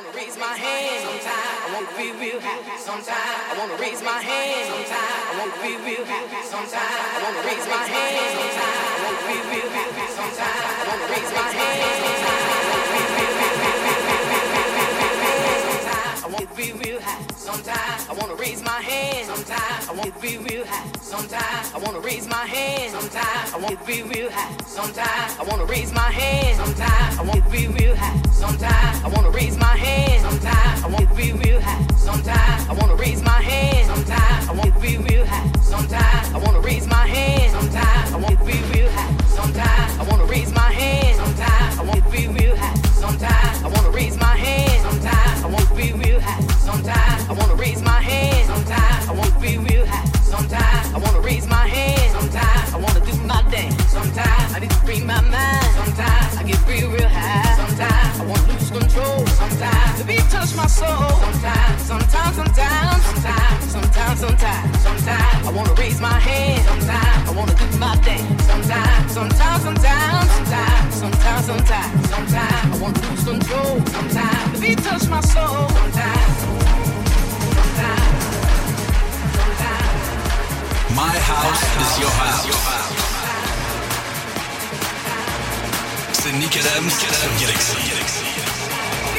wanna raise my hand. Sometimes I wanna be real happy. Sometimes I wanna raise my hand. Sometimes I wanna be real happy. Sometimes I wanna raise my hand. Sometimes I wanna be real happy. Sometimes I wanna raise my hand. Sometimes I wanna be real Sometimes I wanna be real high. Sometimes I wanna raise my hand. Sometimes I wanna be real high. Sometimes I wanna raise my hand. Sometimes I wanna be real high. Sometimes I wanna raise my hand. Sometimes I wanna be real high. Sometimes I wanna raise my hand. Sometimes I wanna be real high. Sometimes I wanna raise my hand. Sometimes I wanna be real high. Sometimes I wanna raise my hand. Sometimes I wanna be real high. Sometimes I wanna raise my hand. Sometimes I wanna be real high. Sometimes I wanna raise my hand. Sometimes I wanna be real Sometimes I wanna raise my hand. Sometimes I wanna be real high. Sometimes I wanna raise my hand. Sometimes I wanna do my dance. Sometimes I need to free my mind. Sometimes I get real, real high. Sometimes I wanna lose control. Sometimes the beat touch my soul. Sometimes, sometimes, sometimes, sometimes, sometimes, sometimes, sometimes I wanna raise my hand. Sometimes I wanna do my dance. Sometimes, sometimes, sometimes, sometimes, sometimes, sometimes, sometimes I wanna lose control. Sometimes the beat touch my soul. Sometimes, sometimes, sometimes. My house is your house. C'est Nick Adams sur Galaxie.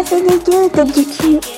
Des dieux de du cul.